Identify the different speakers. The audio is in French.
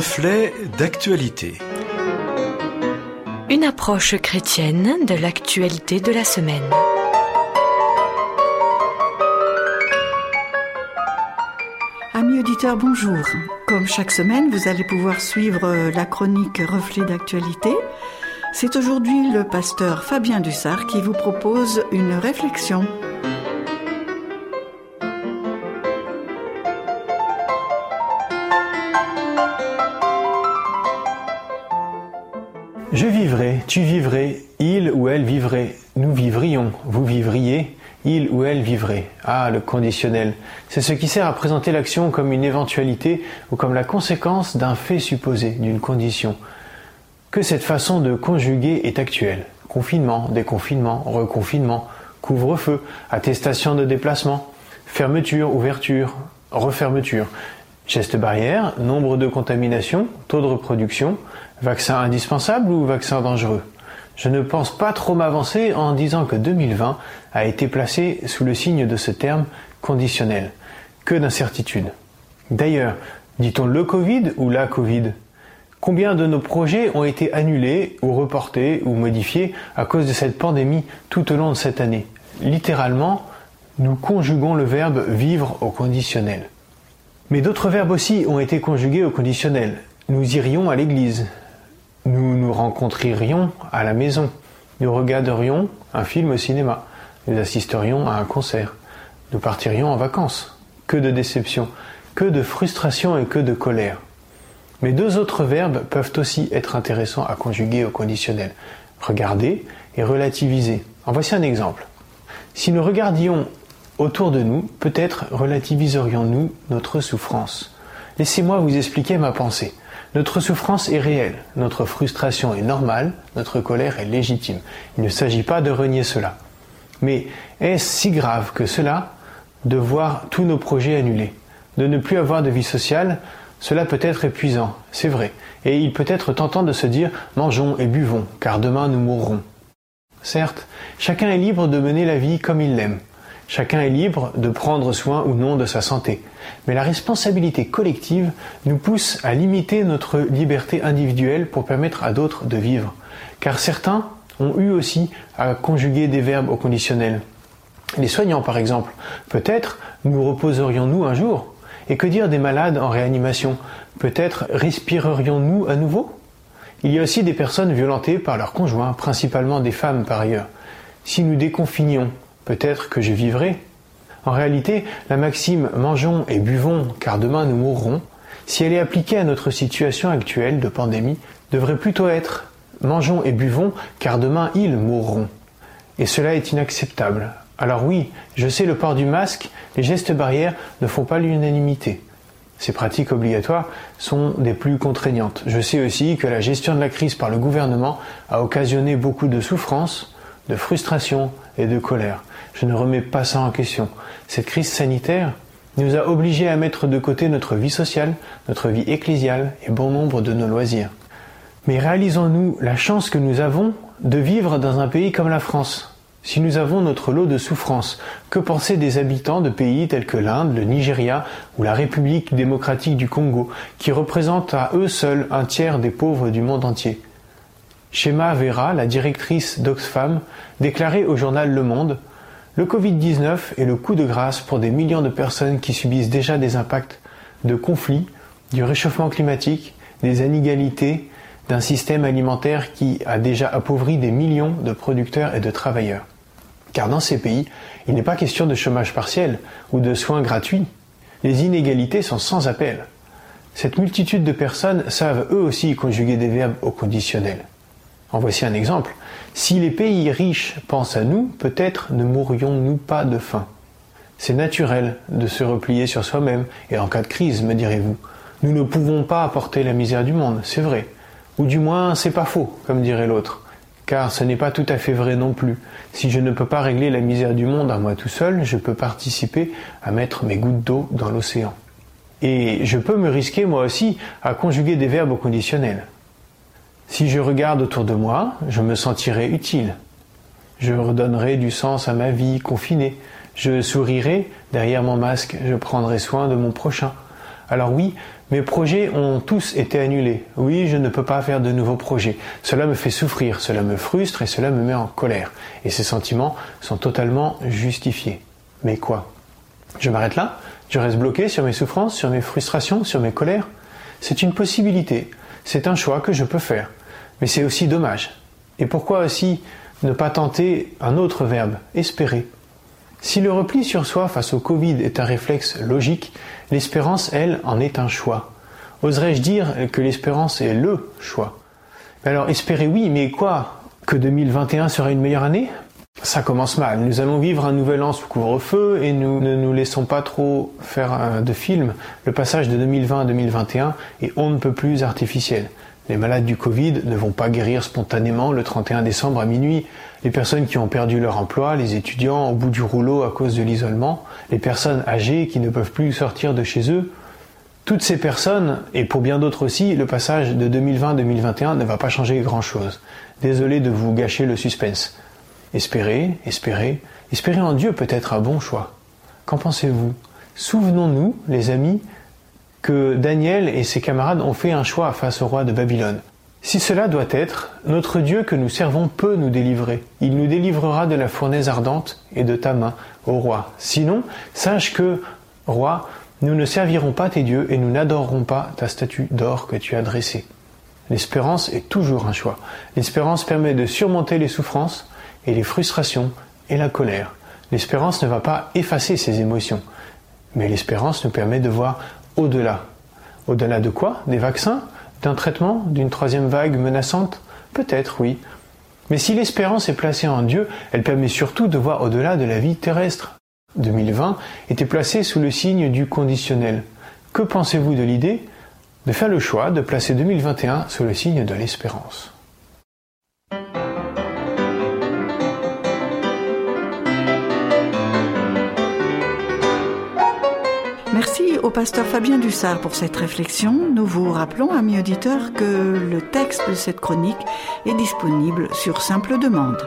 Speaker 1: Reflet d'actualité.
Speaker 2: Une approche chrétienne de l'actualité de la semaine.
Speaker 3: Amis auditeurs, bonjour. Comme chaque semaine, vous allez pouvoir suivre la chronique Reflet d'actualité. C'est aujourd'hui le pasteur Fabien Dussard qui vous propose une réflexion.
Speaker 4: Je vivrai, tu vivrais, il ou elle vivrait, nous vivrions, vous vivriez, il ou elle vivrait. Ah, le conditionnel. C'est ce qui sert à présenter l'action comme une éventualité ou comme la conséquence d'un fait supposé, d'une condition. Que cette façon de conjuguer est actuelle. Confinement, déconfinement, reconfinement, couvre-feu, attestation de déplacement, fermeture, ouverture, refermeture, geste barrière, nombre de contaminations, taux de reproduction, Vaccin indispensable ou vaccin dangereux? Je ne pense pas trop m'avancer en disant que 2020 a été placé sous le signe de ce terme conditionnel. Que d'incertitudes. D'ailleurs, dit-on le Covid ou la Covid? Combien de nos projets ont été annulés ou reportés ou modifiés à cause de cette pandémie tout au long de cette année? Littéralement, nous conjuguons le verbe vivre au conditionnel. Mais d'autres verbes aussi ont été conjugués au conditionnel. Nous irions à l'église, nous nous rencontrerions à la maison. Nous regarderions un film au cinéma. Nous assisterions à un concert. Nous partirions en vacances. Que de déception, que de frustration et que de colère. Mais deux autres verbes peuvent aussi être intéressants à conjuguer au conditionnel. Regarder et relativiser. En voici un exemple. Si nous regardions autour de nous, peut-être relativiserions-nous notre souffrance. Laissez-moi vous expliquer ma pensée. Notre souffrance est réelle, notre frustration est normale, notre colère est légitime. Il ne s'agit pas de renier cela. Mais est-ce si grave que cela de voir tous nos projets annulés, de ne plus avoir de vie sociale? Cela peut être épuisant, c'est vrai, et il peut être tentant de se dire mangeons et buvons, car demain nous mourrons. Certes, chacun est libre de mener la vie comme il l'aime. Chacun est libre de prendre soin ou non de sa santé. Mais la responsabilité collective nous pousse à limiter notre liberté individuelle pour permettre à d'autres de vivre. Car certains ont eu aussi à conjuguer des verbes au conditionnel. Les soignants, par exemple. Peut-être nous reposerions-nous un jour. Et que dire des malades en réanimation? Peut-être respirerions-nous à nouveau? Il y a aussi des personnes violentées par leurs conjoints, principalement des femmes par ailleurs. Si nous déconfinions, peut-être que je vivrai. En réalité, la maxime mangeons et buvons car demain nous mourrons, si elle est appliquée à notre situation actuelle de pandémie, devrait plutôt être mangeons et buvons car demain ils mourront. Et cela est inacceptable. Alors oui, je sais le port du masque, les gestes barrières ne font pas l'unanimité. Ces pratiques obligatoires sont des plus contraignantes. Je sais aussi que la gestion de la crise par le gouvernement a occasionné beaucoup de souffrance, de frustration et de colère. Je ne remets pas ça en question. Cette crise sanitaire nous a obligés à mettre de côté notre vie sociale, notre vie ecclésiale et bon nombre de nos loisirs. Mais réalisons-nous la chance que nous avons de vivre dans un pays comme la France. Si nous avons notre lot de souffrances, que penser des habitants de pays tels que l'Inde, le Nigeria ou la République démocratique du Congo, qui représentent à eux seuls un tiers des pauvres du monde entier? Shema Vera, la directrice d'Oxfam, déclarait au journal Le Monde le Covid-19 est le coup de grâce pour des millions de personnes qui subissent déjà des impacts de conflits, du réchauffement climatique, des inégalités, d'un système alimentaire qui a déjà appauvri des millions de producteurs et de travailleurs. Car dans ces pays, il n'est pas question de chômage partiel ou de soins gratuits. Les inégalités sont sans appel. Cette multitude de personnes savent eux aussi conjuguer des verbes au conditionnel. En voici un exemple. Si les pays riches pensent à nous, peut-être ne mourrions-nous pas de faim. C'est naturel de se replier sur soi-même, et en cas de crise, me direz-vous. Nous ne pouvons pas apporter la misère du monde, c'est vrai. Ou du moins, c'est pas faux, comme dirait l'autre. Car ce n'est pas tout à fait vrai non plus. Si je ne peux pas régler la misère du monde à moi tout seul, je peux participer à mettre mes gouttes d'eau dans l'océan. Et je peux me risquer moi aussi à conjuguer des verbes au conditionnel. Si je regarde autour de moi, je me sentirai utile. Je redonnerai du sens à ma vie confinée. Je sourirai derrière mon masque, je prendrai soin de mon prochain. Alors oui, mes projets ont tous été annulés. Oui, je ne peux pas faire de nouveaux projets. Cela me fait souffrir, cela me frustre et cela me met en colère. Et ces sentiments sont totalement justifiés. Mais quoi? Je m'arrête là? Je reste bloqué sur mes souffrances, sur mes frustrations, sur mes colères? C'est une possibilité. C'est un choix que je peux faire. Mais c'est aussi dommage. Et pourquoi aussi ne pas tenter un autre verbe, espérer? Si le repli sur soi face au Covid est un réflexe logique, l'espérance, elle, en est un choix. Oserais-je dire que l'espérance est LE choix? Alors espérer oui, mais quoi? Que 2021 sera une meilleure année? Ça commence mal. Nous allons vivre un nouvel an sous couvre-feu et nous ne nous laissons pas trop faire de film. Le passage de 2020 à 2021 est on ne peut plus artificiel. Les malades du Covid ne vont pas guérir spontanément le 31 décembre à minuit. Les personnes qui ont perdu leur emploi, les étudiants au bout du rouleau à cause de l'isolement, les personnes âgées qui ne peuvent plus sortir de chez eux, toutes ces personnes, et pour bien d'autres aussi, le passage de 2020-2021 ne va pas changer grand-chose. Désolé de vous gâcher le suspense. Espérez, espérez, espérez en Dieu peut être un bon choix. Qu'en pensez-vous? Souvenons-nous, les amis, que Daniel et ses camarades ont fait un choix face au roi de Babylone. Si cela doit être, notre Dieu que nous servons peut nous délivrer. Il nous délivrera de la fournaise ardente et de ta main, ô roi. Sinon, sache que, roi, nous ne servirons pas tes dieux et nous n'adorerons pas ta statue d'or que tu as dressée. L'espérance est toujours un choix. L'espérance permet de surmonter les souffrances et les frustrations et la colère. L'espérance ne va pas effacer ces émotions, mais l'espérance nous permet de voir au-delà. Au-delà de quoi? Des vaccins? D'un traitement? D'une troisième vague menaçante? Peut-être, oui. Mais si l'espérance est placée en Dieu, elle permet surtout de voir au-delà de la vie terrestre. 2020 était placé sous le signe du conditionnel. Que pensez-vous de l'idée? De faire le choix de placer 2021 sous le signe de l'espérance
Speaker 3: au pasteur Fabien Dussard pour cette réflexion. Nous vous rappelons, amis auditeurs, que le texte de cette chronique est disponible sur simple demande.